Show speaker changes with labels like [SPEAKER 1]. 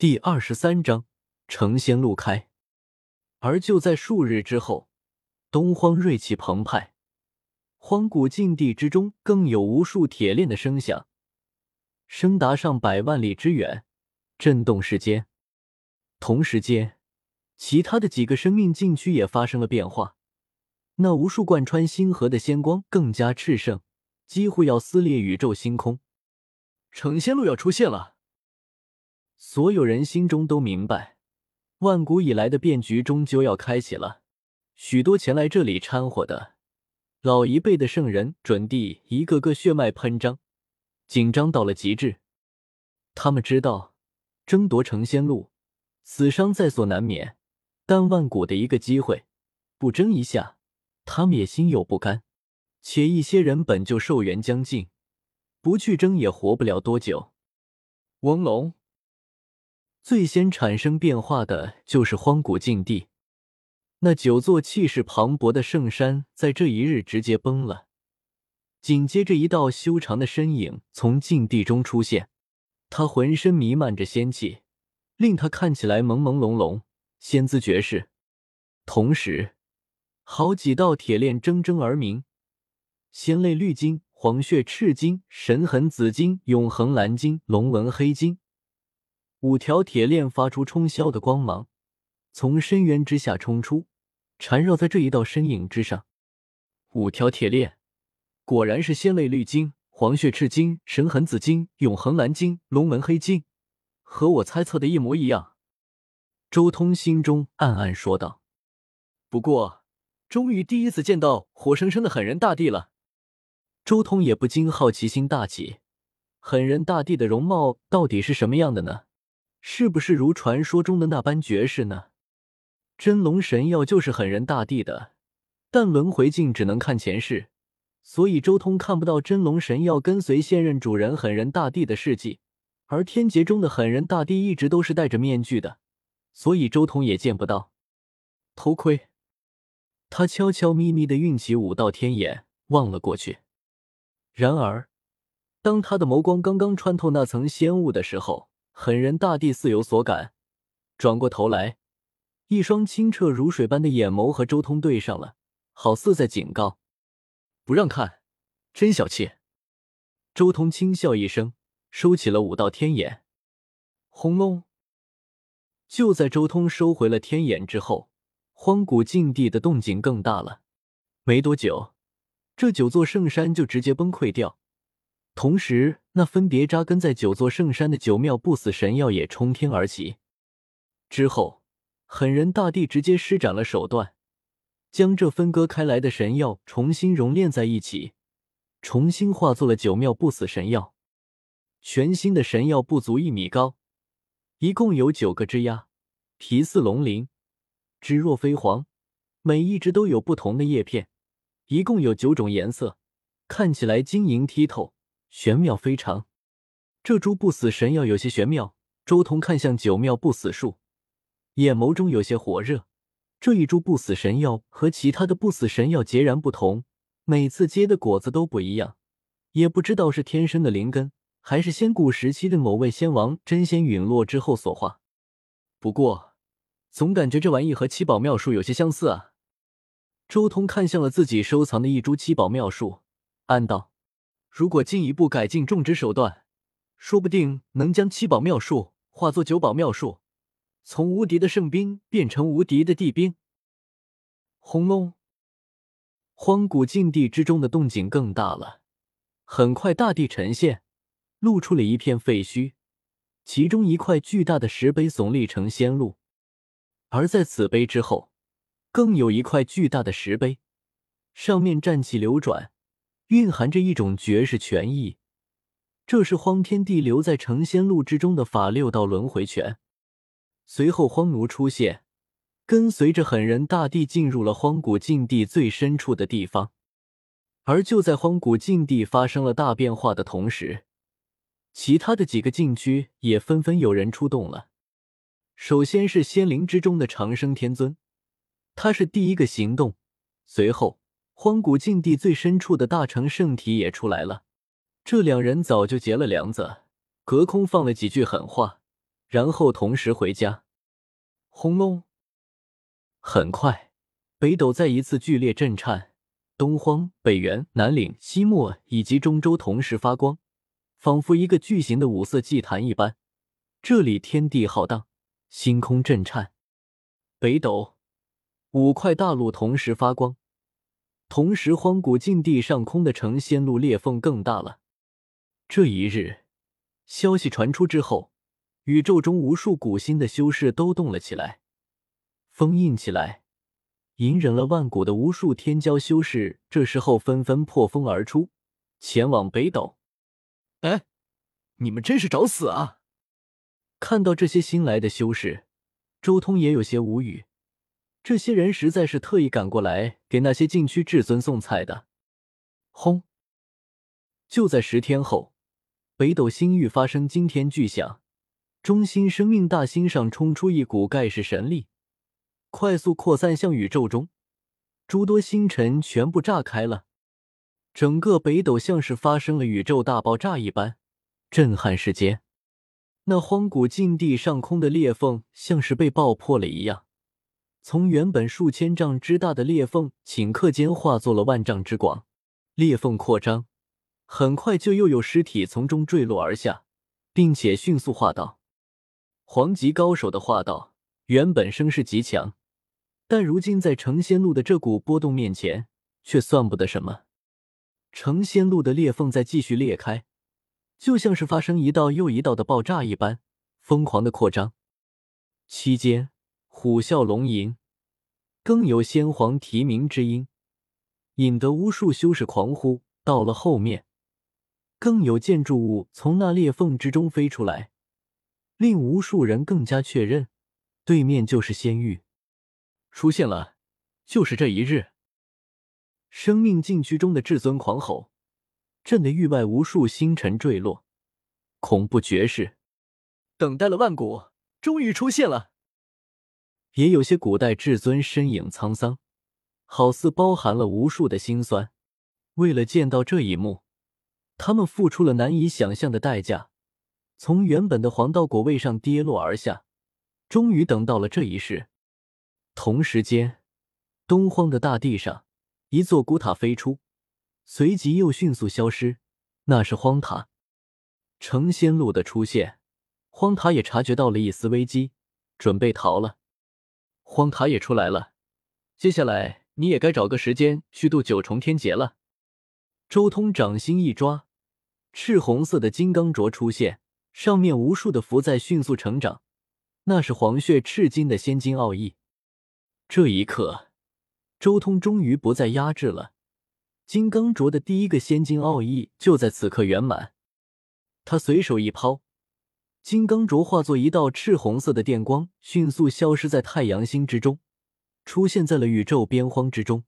[SPEAKER 1] 第二十三章成仙路开。而就在数日之后，东荒锐气澎湃，荒古禁地之中更有无数铁链的声响，声达上百万里之远，震动世间。同时间，其他的几个生命禁区也发生了变化，那无数贯穿星河的仙光更加炽盛，几乎要撕裂宇宙星空。成仙路要出现了，所有人心中都明白，万古以来的变局终究要开启了。许多前来这里掺和的老一辈的圣人准帝，一个个血脉喷张，紧张到了极致。他们知道，争夺成仙路，死伤在所难免，但万古的一个机会，不争一下，他们也心有不甘。且一些人本就寿元将近。不去争也活不了多久。翁龙最先产生变化的就是荒古禁地，那九座气势磅礴的圣山在这一日直接崩了。紧接着，一道修长的身影从禁地中出现，他浑身弥漫着仙气，令他看起来朦朦胧胧，仙姿绝世。同时，好几道铁链铮铮而鸣，仙泪绿金。黄血赤金、神痕紫金、永恒蓝金、龙纹黑金，五条铁链发出冲霄的光芒，从深渊之下冲出，缠绕在这一道身影之上。五条铁链，果然是仙泪绿金、黄血赤金、神痕紫金、永恒蓝金、龙纹黑金，和我猜测的一模一样。周通心中暗暗说道：“不过，终于第一次见到活生生的狠人大帝了。”周通也不禁好奇心大起，狠人大帝的容貌到底是什么样的呢？是不是如传说中的那般绝世呢？真龙神药就是狠人大帝的，但轮回镜只能看前世，所以周通看不到真龙神药跟随现任主人狠人大帝的事迹。而天劫中的狠人大帝一直都是戴着面具的，所以周通也见不到。偷窥，他悄悄咪咪的运起五道天眼，望了过去。然而，当他的眸光刚刚穿透那层仙雾的时候，狠人大帝似有所感，转过头来，一双清澈如水般的眼眸和周通对上了，好似在警告：“不让看，真小气。”周通轻笑一声，收起了五道天眼。轰隆！就在周通收回了天眼之后，荒古禁地的动静更大了。没多久。这九座圣山就直接崩溃掉，同时，那分别扎根在九座圣山的九妙不死神药也冲天而起。之后，狠人大帝直接施展了手段，将这分割开来的神药重新熔炼在一起，重新化作了九妙不死神药。全新的神药不足一米高，一共有九个枝丫，皮似龙鳞，枝若飞黄，每一只都有不同的叶片。一共有九种颜色，看起来晶莹剔透，玄妙非常。这株不死神药有些玄妙。周通看向九妙不死树，眼眸中有些火热。这一株不死神药和其他的不死神药截然不同，每次结的果子都不一样，也不知道是天生的灵根，还是先古时期的某位仙王真仙陨落之后所化。不过，总感觉这玩意和七宝妙树有些相似啊。周通看向了自己收藏的一株七宝妙树，暗道：“如果进一步改进种植手段，说不定能将七宝妙树化作九宝妙树，从无敌的圣兵变成无敌的地兵。”轰隆！荒古禁地之中的动静更大了。很快，大地沉现，露出了一片废墟，其中一块巨大的石碑耸立成仙路，而在此碑之后。更有一块巨大的石碑，上面战气流转，蕴含着一种绝世权意。这是荒天帝留在成仙路之中的法六道轮回拳。随后，荒奴出现，跟随着狠人大帝进入了荒古禁地最深处的地方。而就在荒古禁地发生了大变化的同时，其他的几个禁区也纷纷有人出动了。首先是仙灵之中的长生天尊。他是第一个行动，随后荒古禁地最深处的大成圣体也出来了。这两人早就结了梁子，隔空放了几句狠话，然后同时回家。轰隆！很快，北斗再一次剧烈震颤，东荒、北原、南岭、西漠以及中州同时发光，仿佛一个巨型的五色祭坛一般。这里天地浩荡，星空震颤。北斗五块大陆同时发光，同时荒古禁地上空的成仙路裂缝更大了。这一日，消息传出之后。宇宙中无数古星的修士都动了起来，封印起来，隐忍了万古的无数天骄修士，这时候纷纷破风而出，前往北斗。
[SPEAKER 2] 哎，你们真是找死啊！
[SPEAKER 1] 看到这些新来的修士，周通也有些无语。这些人实在是特意赶过来给那些禁区至尊送菜的。轰！就在十天后，北斗星域发生惊天巨响。中心生命大星上冲出一股盖世神力，快速扩散向宇宙中，诸多星辰全部炸开了。整个北斗像是发生了宇宙大爆炸一般，震撼世间。那荒古禁地上空的裂缝像是被爆破了一样，从原本数千丈之大的裂缝，顷刻间化作了万丈之广。裂缝扩张，很快就又有尸体从中坠落而下，并且迅速化道。黄级高手的化道原本声势极强，但如今在成仙路的这股波动面前，却算不得什么。成仙路的裂缝在继续裂开，就像是发生一道又一道的爆炸一般，疯狂的扩张。期间，虎啸龙吟，更有先皇提名之音，引得无数修士狂呼。到了后面，更有建筑物从那裂缝之中飞出来。令无数人更加确认，对面就是仙域出现了，就是这一日。生命禁区中的至尊狂吼，震得域外无数星辰坠落。恐怖绝世，
[SPEAKER 2] 等待了万古，终于出现了。
[SPEAKER 1] 也有些古代至尊身影沧桑，好似包含了无数的辛酸。为了见到这一幕，他们付出了难以想象的代价。从原本的黄道果位上跌落而下，终于等到了这一世。同时间，东荒的大地上，一座古塔飞出，随即又迅速消失。那是荒塔。成仙路的出现，荒塔也察觉到了一丝危机，准备逃了。荒塔也出来了，接下来你也该找个时间去渡九重天劫了。周通掌心一抓，赤红色的金刚镯出现。上面无数的符在迅速成长，那是黄血赤金的仙金奥义。这一刻，周通终于不再压制了，金刚镯的第一个仙金奥义就在此刻圆满。他随手一抛，金刚镯化作一道赤红色的电光，迅速消失在太阳星之中，出现在了宇宙边荒之中。